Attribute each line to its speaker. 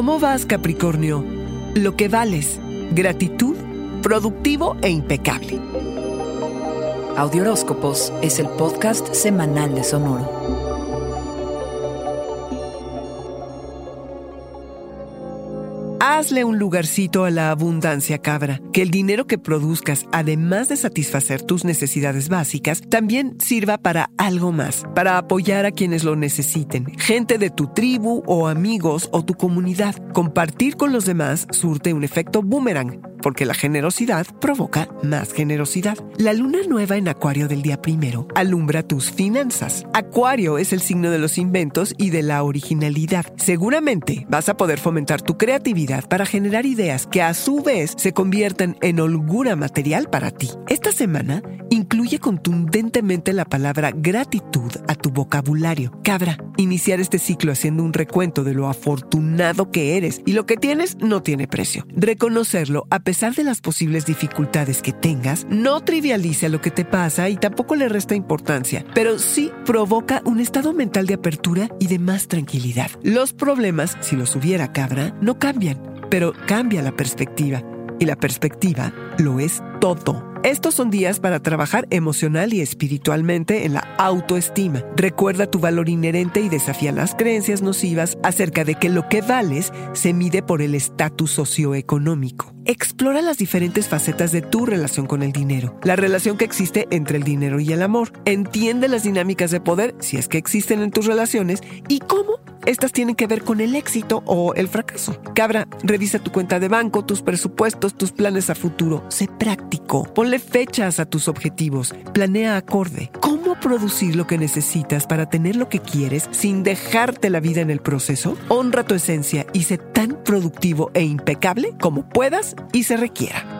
Speaker 1: ¿Cómo vas, Capricornio? Lo que vales. Gratitud, productivo e impecable.
Speaker 2: Audioróscopos es el podcast semanal de Sonoro.
Speaker 1: Hazle un lugarcito a la abundancia, cabra. Que el dinero que produzcas, además de satisfacer tus necesidades básicas, también sirva para algo más, para apoyar a quienes lo necesiten, gente de tu tribu o amigos o tu comunidad. Compartir con los demás surte un efecto boomerang porque la generosidad provoca más generosidad. La luna nueva en Acuario del día primero alumbra tus finanzas. Acuario es el signo de los inventos y de la originalidad. Seguramente vas a poder fomentar tu creatividad para generar ideas que a su vez se conviertan en holgura material para ti. Esta semana incluye contundentemente la palabra gratitud a tu vocabulario. Cabra, iniciar este ciclo haciendo un recuento de lo afortunado que eres y lo que tienes no tiene precio. Reconocerlo a pesar de las posibles dificultades que tengas, no trivializa lo que te pasa y tampoco le resta importancia, pero sí provoca un estado mental de apertura y de más tranquilidad. Los problemas, si los hubiera cabra, no cambian, pero cambia la perspectiva. Y la perspectiva lo es todo. Estos son días para trabajar emocional y espiritualmente en la autoestima. Recuerda tu valor inherente y desafía las creencias nocivas acerca de que lo que vales se mide por el estatus socioeconómico. Explora las diferentes facetas de tu relación con el dinero, la relación que existe entre el dinero y el amor. Entiende las dinámicas de poder, si es que existen en tus relaciones, y cómo estas tienen que ver con el éxito o el fracaso. Cabra, revisa tu cuenta de banco, tus presupuestos, tus planes a futuro. Sé práctico. Ponle fechas a tus objetivos. Planea acorde. ¿Cómo producir lo que necesitas para tener lo que quieres sin dejarte la vida en el proceso? Honra tu esencia y sé tan productivo e impecable como puedas y se requiera.